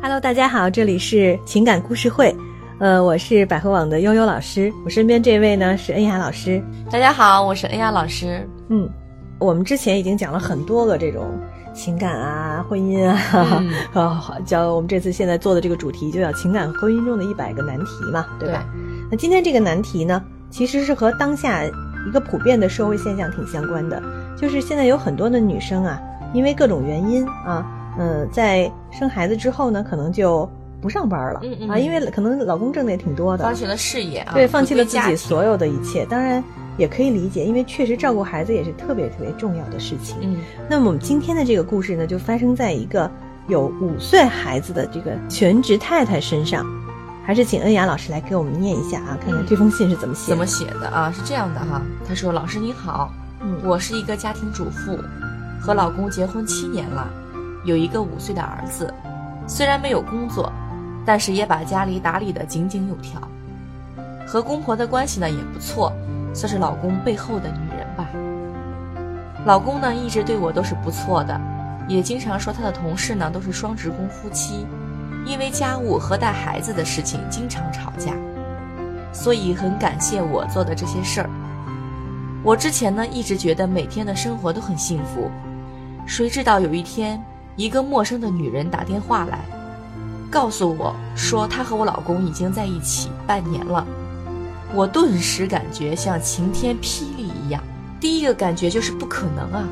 Hello，大家好，这里是情感故事会，呃，我是百合网的悠悠老师，我身边这位呢是恩雅老师。大家好，我是恩雅老师。嗯，我们之前已经讲了很多个这种情感啊、婚姻啊，啊，教我们这次现在做的这个主题就叫情感婚姻中的一百个难题嘛，对吧？那今天这个难题呢，其实是和当下一个普遍的社会现象挺相关的，就是现在有很多的女生啊，因为各种原因啊。嗯，在生孩子之后呢，可能就不上班了啊，因为可能老公挣的也挺多的，放弃了事业啊，对，放弃了自己所有的一切。当然也可以理解，因为确实照顾孩子也是特别特别重要的事情。嗯，那么我们今天的这个故事呢，就发生在一个有五岁孩子的这个全职太太身上。还是请恩雅老师来给我们念一下啊，看看这封信是怎么写。怎么写的啊？是这样的哈，他说：“老师你好，嗯，我是一个家庭主妇，和老公结婚七年了。”有一个五岁的儿子，虽然没有工作，但是也把家里打理得井井有条。和公婆的关系呢也不错，算是老公背后的女人吧。老公呢一直对我都是不错的，也经常说他的同事呢都是双职工夫妻，因为家务和带孩子的事情经常吵架，所以很感谢我做的这些事儿。我之前呢一直觉得每天的生活都很幸福，谁知道有一天。一个陌生的女人打电话来，告诉我说她和我老公已经在一起半年了。我顿时感觉像晴天霹雳一样，第一个感觉就是不可能啊！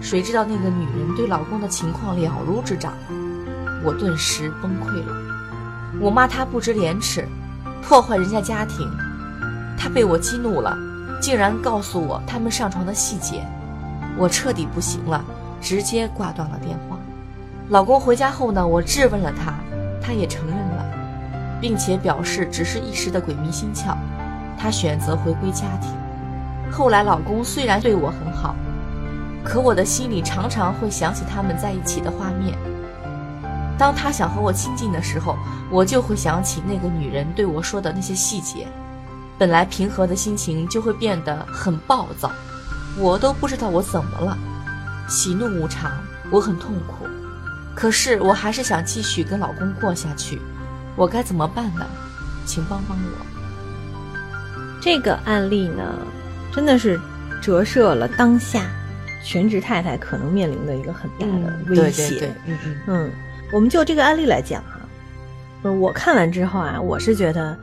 谁知道那个女人对老公的情况了如指掌，我顿时崩溃了。我骂她不知廉耻，破坏人家家庭。她被我激怒了，竟然告诉我他们上床的细节，我彻底不行了。直接挂断了电话。老公回家后呢，我质问了他，他也承认了，并且表示只是一时的鬼迷心窍，他选择回归家庭。后来老公虽然对我很好，可我的心里常常会想起他们在一起的画面。当他想和我亲近的时候，我就会想起那个女人对我说的那些细节，本来平和的心情就会变得很暴躁，我都不知道我怎么了。喜怒无常，我很痛苦，可是我还是想继续跟老公过下去，我该怎么办呢？请帮帮我。这个案例呢，真的是折射了当下全职太太可能面临的一个很大的威胁。嗯嗯嗯，我们就这个案例来讲哈，我看完之后啊，我是觉得。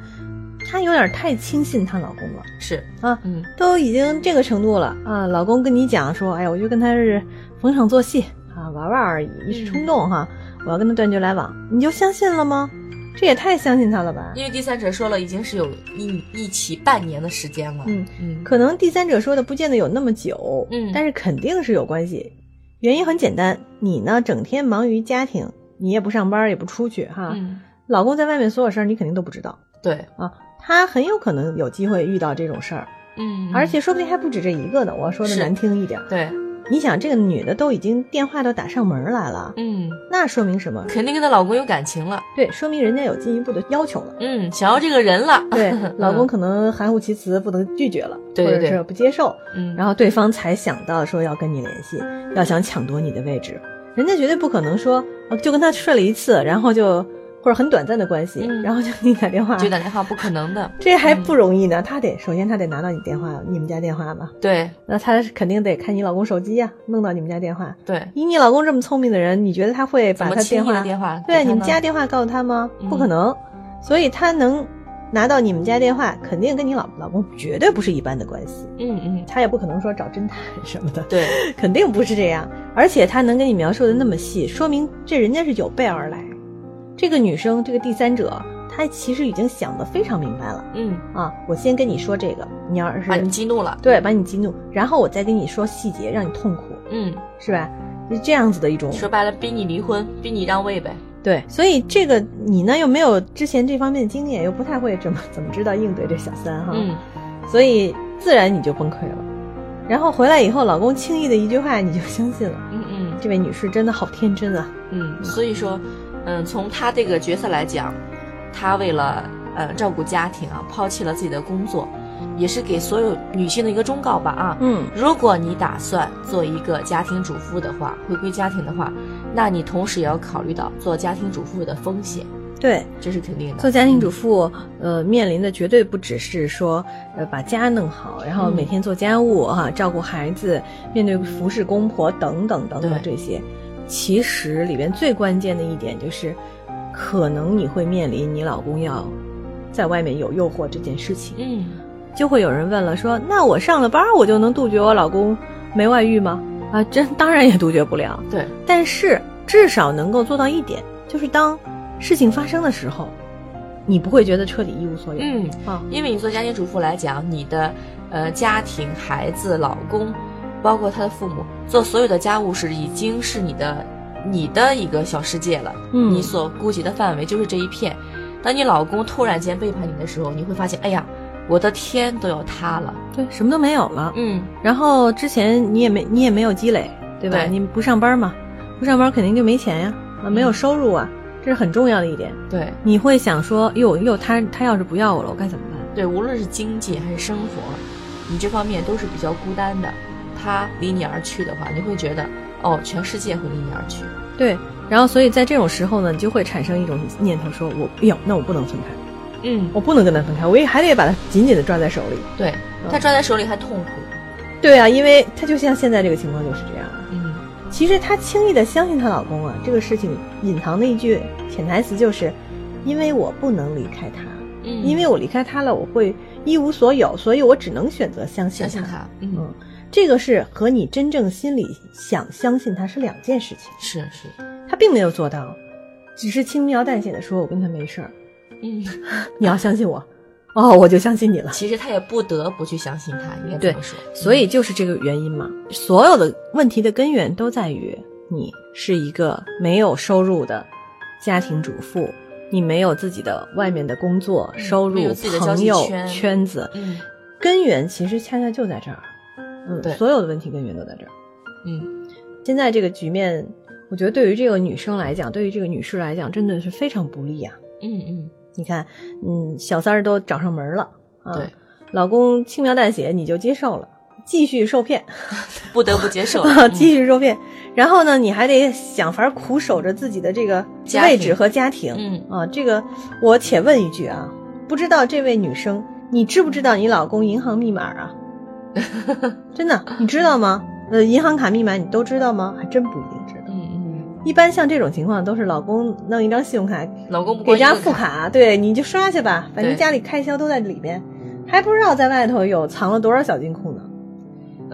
她有点太轻信她老公了，是啊，嗯，都已经这个程度了啊，老公跟你讲说，哎呀，我就跟他是逢场作戏啊，玩玩而已，一时冲动哈，我要跟他断绝来往，你就相信了吗？这也太相信他了吧？因为第三者说了，已经是有一一起半年的时间了，嗯嗯，可能第三者说的不见得有那么久，嗯，但是肯定是有关系，原因很简单，你呢整天忙于家庭，你也不上班也不出去哈，老公在外面所有事儿你肯定都不知道，对啊。他很有可能有机会遇到这种事儿，嗯，而且说不定还不止这一个呢。我说的难听一点，对，你想这个女的都已经电话都打上门来了，嗯，那说明什么？肯定跟她老公有感情了，对，说明人家有进一步的要求了，嗯，想要这个人了，对，老公可能含糊其辞，不能拒绝了，或者是不接受，嗯，然后对方才想到说要跟你联系，要想抢夺你的位置，人家绝对不可能说就跟他睡了一次，然后就。或者很短暂的关系，然后就给你打电话，就打电话不可能的，这还不容易呢。他得首先他得拿到你电话，你们家电话吧？对，那他肯定得看你老公手机呀，弄到你们家电话。对，以你老公这么聪明的人，你觉得他会把他电话电话对你们家电话告诉他吗？不可能，所以他能拿到你们家电话，肯定跟你老老公绝对不是一般的关系。嗯嗯，他也不可能说找侦探什么的，对，肯定不是这样。而且他能给你描述的那么细，说明这人家是有备而来。这个女生，这个第三者，她其实已经想得非常明白了。嗯啊，我先跟你说这个，你要是把你激怒了，对，把你激怒，然后我再跟你说细节，让你痛苦。嗯，是吧？是这样子的一种。说白了，逼你离婚，逼你让位呗。对，所以这个你呢又没有之前这方面的经验，又不太会怎么怎么知道应对这小三哈。嗯，所以自然你就崩溃了。然后回来以后，老公轻易的一句话你就相信了。嗯嗯，这位女士真的好天真啊。嗯，所以说。嗯，从他这个角色来讲，他为了呃照顾家庭啊，抛弃了自己的工作，也是给所有女性的一个忠告吧啊。嗯，如果你打算做一个家庭主妇的话，回归家庭的话，那你同时也要考虑到做家庭主妇的风险。对，这是肯定的。做家庭主妇，呃，面临的绝对不只是说，呃，把家弄好，然后每天做家务哈，照顾孩子，面对服侍公婆等等等等这些。其实里边最关键的一点就是，可能你会面临你老公要在外面有诱惑这件事情。嗯，就会有人问了，说那我上了班，我就能杜绝我老公没外遇吗？啊，这当然也杜绝不了。对，但是至少能够做到一点，就是当。事情发生的时候，你不会觉得彻底一无所有。嗯啊，因为你做家庭主妇来讲，你的呃家庭、孩子、老公，包括他的父母，做所有的家务事已经是你的你的一个小世界了。嗯，你所顾及的范围就是这一片。当你老公突然间背叛你的时候，你会发现，哎呀，我的天都要塌了。对，什么都没有了。嗯，然后之前你也没你也没有积累，对吧？你不上班嘛，不上班肯定就没钱呀，啊，没有收入啊。这是很重要的一点，对，你会想说，哟哟，他他要是不要我了，我该怎么办？对，无论是经济还是生活，你这方面都是比较孤单的。他离你而去的话，你会觉得，哦，全世界会离你而去。对，然后所以在这种时候呢，你就会产生一种念头，说我，哎呦，那我不能分开，嗯，我不能跟他分开，我也还得把他紧紧的抓在手里。对他抓在手里还痛苦。对啊，因为他就像现在这个情况就是这样。嗯其实她轻易的相信她老公啊，这个事情隐藏的一句潜台词就是，因为我不能离开他，嗯，因为我离开他了，我会一无所有，所以我只能选择相信他。嗯，这个是和你真正心里想相信他是两件事情。是是，他并没有做到，只是轻描淡写的说我跟他没事儿。嗯，你要相信我。哦，我就相信你了。其实他也不得不去相信他，应该这么说。所以就是这个原因嘛。所有的问题的根源都在于你是一个没有收入的家庭主妇，你没有自己的外面的工作收入、朋友圈子。嗯，根源其实恰恰就在这儿。嗯，对，所有的问题根源都在这儿。嗯，现在这个局面，我觉得对于这个女生来讲，对于这个女士来讲，真的是非常不利啊。嗯嗯。你看，嗯，小三儿都找上门了啊！对，老公轻描淡写你就接受了，继续受骗，不得不接受，继续受骗。然后呢，你还得想法苦守着自己的这个位置和家庭。嗯啊，这个我且问一句啊，不知道这位女生，你知不知道你老公银行密码啊？真的，你知道吗？呃，银行卡密码你都知道吗？还真不一定知道。嗯嗯一般像这种情况都是老公弄一张信用卡，老公给张副卡，对，你就刷去吧，反正家里开销都在里边，还不知道在外头有藏了多少小金库呢。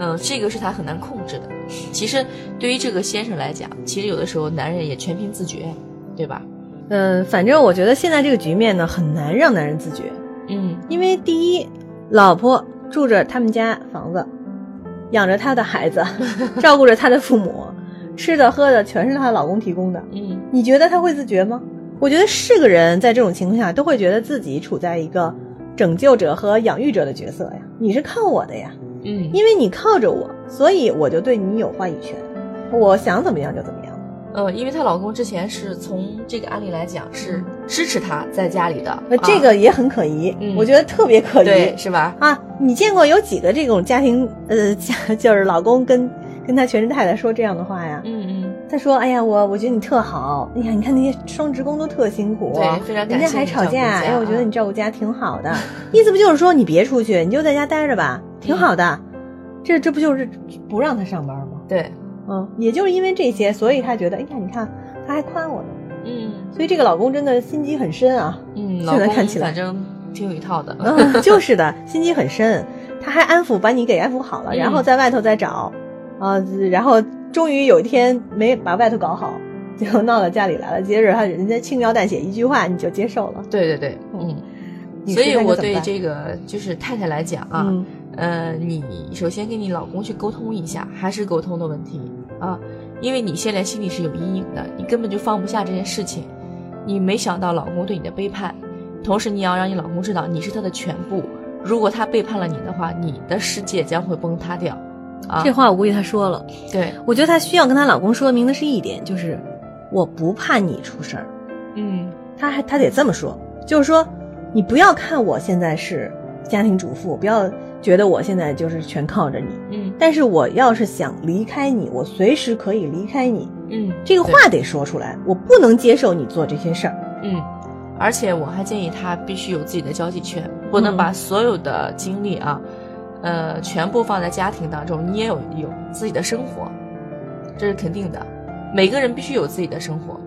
嗯，这个是他很难控制的。其实对于这个先生来讲，其实有的时候男人也全凭自觉，对吧？嗯，反正我觉得现在这个局面呢，很难让男人自觉。嗯，因为第一，老婆住着他们家房子，养着他的孩子，照顾着他的父母。吃的喝的全是她老公提供的，嗯，你觉得她会自觉吗？我觉得是个人在这种情况下都会觉得自己处在一个拯救者和养育者的角色呀。你是靠我的呀，嗯，因为你靠着我，所以我就对你有话语权，我想怎么样就怎么样。呃，因为她老公之前是从这个案例来讲是支持她在家里的，那这个也很可疑，我觉得特别可疑，是吧？啊，你见过有几个这种家庭，呃，家就是老公跟。跟他全职太太说这样的话呀，嗯嗯，他说：“哎呀，我我觉得你特好，哎呀，你看那些双职工都特辛苦，对，非常人家还吵架，哎，我觉得你照顾家挺好的，意思不就是说你别出去，你就在家待着吧，挺好的，这这不就是不让他上班吗？对，嗯，也就是因为这些，所以他觉得，哎呀，你看他还夸我呢，嗯，所以这个老公真的心机很深啊，嗯，现在看起来反正挺有一套的，嗯，就是的，心机很深，他还安抚把你给安抚好了，然后在外头再找。”啊，然后终于有一天没把外头搞好，就闹到家里来了。接着他人家轻描淡写一句话你就接受了。对对对，嗯。所以我对这个就是太太来讲啊，呃，你首先跟你老公去沟通一下，还是沟通的问题啊，因为你现在心里是有阴影的，你根本就放不下这件事情，你没想到老公对你的背叛，同时你要让你老公知道你是他的全部，如果他背叛了你的话，你的世界将会崩塌掉。啊这话我估计他说了，对我觉得她需要跟她老公说明的是一点，就是我不怕你出事儿。嗯，她还她得这么说，就是说你不要看我现在是家庭主妇，不要觉得我现在就是全靠着你。嗯，但是我要是想离开你，我随时可以离开你。嗯，这个话得说出来，我不能接受你做这些事儿。嗯，而且我还建议他必须有自己的交际圈，不能把所有的精力啊，呃，全部放在家庭当中。你也有有自己的生活，这是肯定的。每个人必须有自己的生活。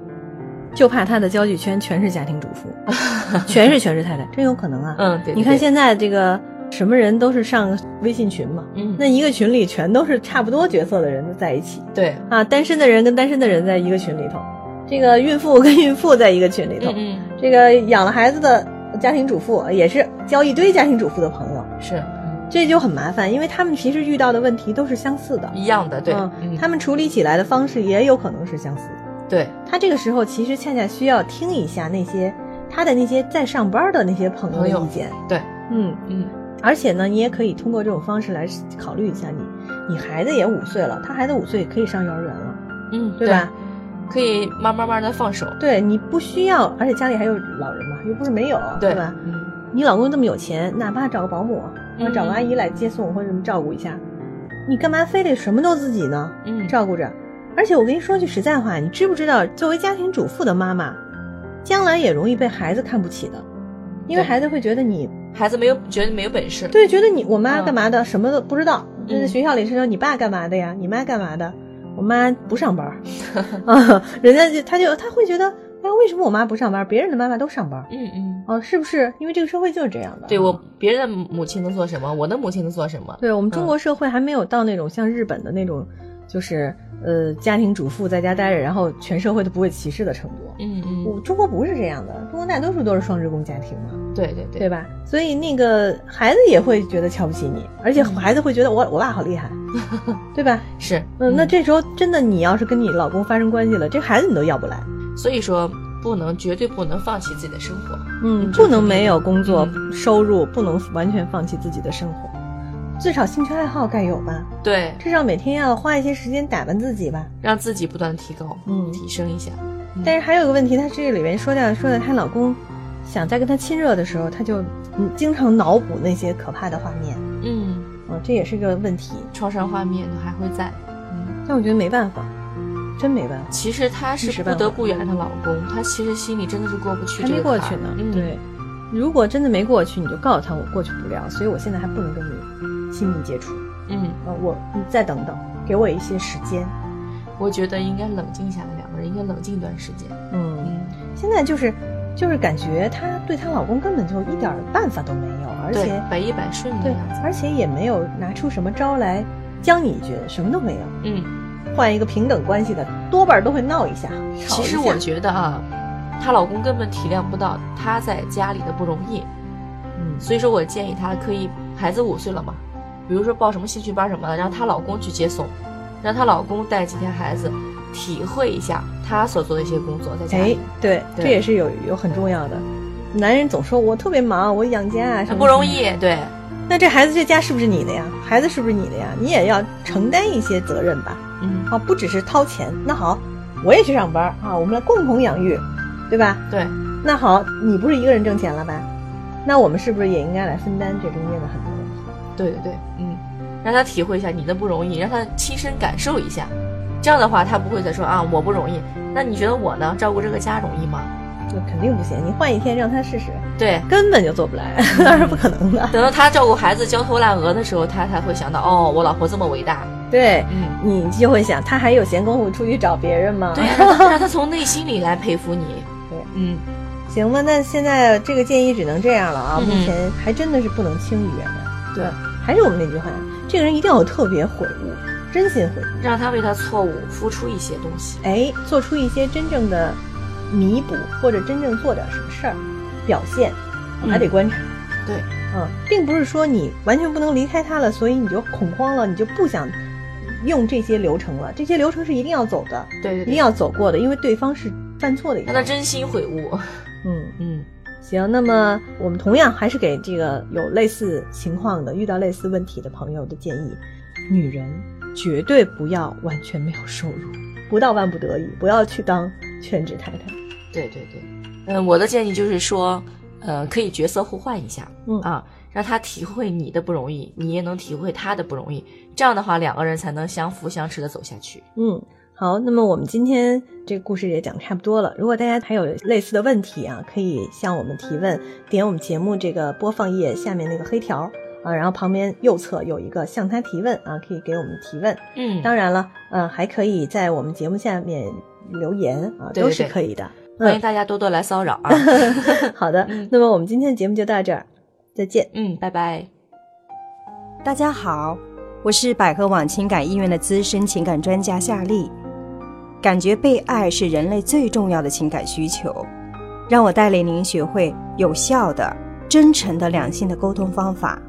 就怕他的交际圈全是家庭主妇，全是全是太太，真有可能啊。嗯，对。你看现在这个什么人都是上微信群嘛，嗯，那一个群里全都是差不多角色的人都在一起。对。啊，单身的人跟单身的人在一个群里头，这个孕妇跟孕妇在一个群里头，嗯，这个养了孩子的家庭主妇也是交一堆家庭主妇的朋友，是，这就很麻烦，因为他们其实遇到的问题都是相似的，一样的，对，他们处理起来的方式也有可能是相似的。对。他这个时候其实恰恰需要听一下那些他的那些在上班的那些朋友的意见。对，嗯嗯，而且呢，你也可以通过这种方式来考虑一下你，你孩子也五岁了，他孩子五岁可以上幼儿园了，嗯，对吧？可以慢慢慢的放手。对你不需要，而且家里还有老人嘛，又不是没有，对吧？嗯，你老公这么有钱，哪怕找个保姆，或找个阿姨来接送或者什么照顾一下，你干嘛非得什么都自己呢？嗯，照顾着。而且我跟你说句实在话，你知不知道，作为家庭主妇的妈妈，将来也容易被孩子看不起的，因为孩子会觉得你孩子没有觉得没有本事，对，觉得你我妈干嘛的，什么都不知道。就在学校里是说你爸干嘛的呀，你妈干嘛的？我妈不上班 啊，人家就他就他会觉得，哎，为什么我妈不上班？别人的妈妈都上班。嗯嗯，哦，是不是？因为这个社会就是这样的。对我，别人的母亲能做什么，我的母亲能做什么？对我们中国社会还没有到那种像日本的那种。就是呃，家庭主妇在家待着，然后全社会都不会歧视的程度。嗯嗯，我中国不是这样的，中国大多数都是双职工家庭嘛。对对对，对吧？所以那个孩子也会觉得瞧不起你，而且孩子会觉得我我爸好厉害，对吧？是，嗯，那这时候真的你要是跟你老公发生关系了，这孩子你都要不来。所以说，不能绝对不能放弃自己的生活。嗯，不能没有工作收入，不能完全放弃自己的生活。至少兴趣爱好该有吧？对，至少每天要花一些时间打扮自己吧，让自己不断的提高，嗯，提升一下。但是还有个问题，她这里面说到说的，她老公想在跟她亲热的时候，她就经常脑补那些可怕的画面，嗯，哦，这也是个问题，创伤画面还会在，嗯，但我觉得没办法，真没办法。其实她是不得不原谅她老公，她其实心里真的是过不去，还没过去呢。对，如果真的没过去，你就告诉他我过去不了，所以我现在还不能跟你亲密接触。嗯，呃，我你再等等，给我一些时间。我觉得应该冷静下来，两个人应该冷静一段时间。嗯嗯，现在就是就是感觉她对她老公根本就一点办法都没有，而且百依百顺的对样子，而且也没有拿出什么招来将你一军，什么都没有。嗯，换一个平等关系的，多半都会闹一下。其实我觉得啊，她老公根本体谅不到她在家里的不容易。嗯，所以说我建议她可以，孩子五岁了嘛。比如说报什么兴趣班什么的，让她老公去接送，让她老公带几天孩子，体会一下她所做的一些工作在家里。对，这也是有有很重要的。男人总说我特别忙，我养家啊，什么不容易。对，那这孩子这家是不是你的呀？孩子是不是你的呀？你也要承担一些责任吧。嗯，啊，不只是掏钱。那好，我也去上班啊，我们来共同养育，对吧？对。那好，你不是一个人挣钱了吧？那我们是不是也应该来分担这中间的很多？对对对，嗯，让他体会一下你的不容易，让他亲身感受一下，这样的话他不会再说啊我不容易。那你觉得我呢？照顾这个家容易吗？那肯定不行。你换一天让他试试，对，根本就做不来，那是不可能的。等到他照顾孩子焦头烂额的时候，他才会想到哦，我老婆这么伟大。对，嗯，你就会想，他还有闲工夫出去找别人吗？对，让他从内心里来佩服你。对，嗯，行吧，那现在这个建议只能这样了啊，嗯、目前还真的是不能轻易原谅。对，还是我们那句话，这个人一定要有特别悔悟，真心悔悟，让他为他错误付出一些东西，哎，做出一些真正的弥补，或者真正做点什么事儿，表现，还得观察。嗯、对，嗯，并不是说你完全不能离开他了，所以你就恐慌了，你就不想用这些流程了。这些流程是一定要走的，对对，一定要走过的，因为对方是犯错的一个。让他真心悔悟。嗯嗯。行，那么我们同样还是给这个有类似情况的、遇到类似问题的朋友的建议：女人绝对不要完全没有收入，不到万不得已，不要去当全职太太。对对对，嗯，我的建议就是说，呃，可以角色互换一下，嗯啊，让他体会你的不容易，你也能体会他的不容易。这样的话，两个人才能相扶相持的走下去。嗯，好，那么我们今天这个故事也讲差不多了。如果大家还有类似的问题啊，可以向我们提问，点我们节目这个播放页下面那个黑条啊，然后旁边右侧有一个向他提问啊，可以给我们提问。嗯，当然了，嗯，还可以在我们节目下面留言啊，都是可以的。欢迎大家多多来骚扰啊！好的，那么我们今天的节目就到这儿，再见。嗯，拜拜。大家好，我是百合网情感医院的资深情感专家夏丽。感觉被爱是人类最重要的情感需求，让我带领您学会有效的、真诚的两性的沟通方法。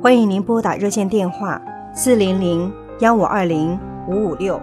欢迎您拨打热线电话四零零幺五二零五五六。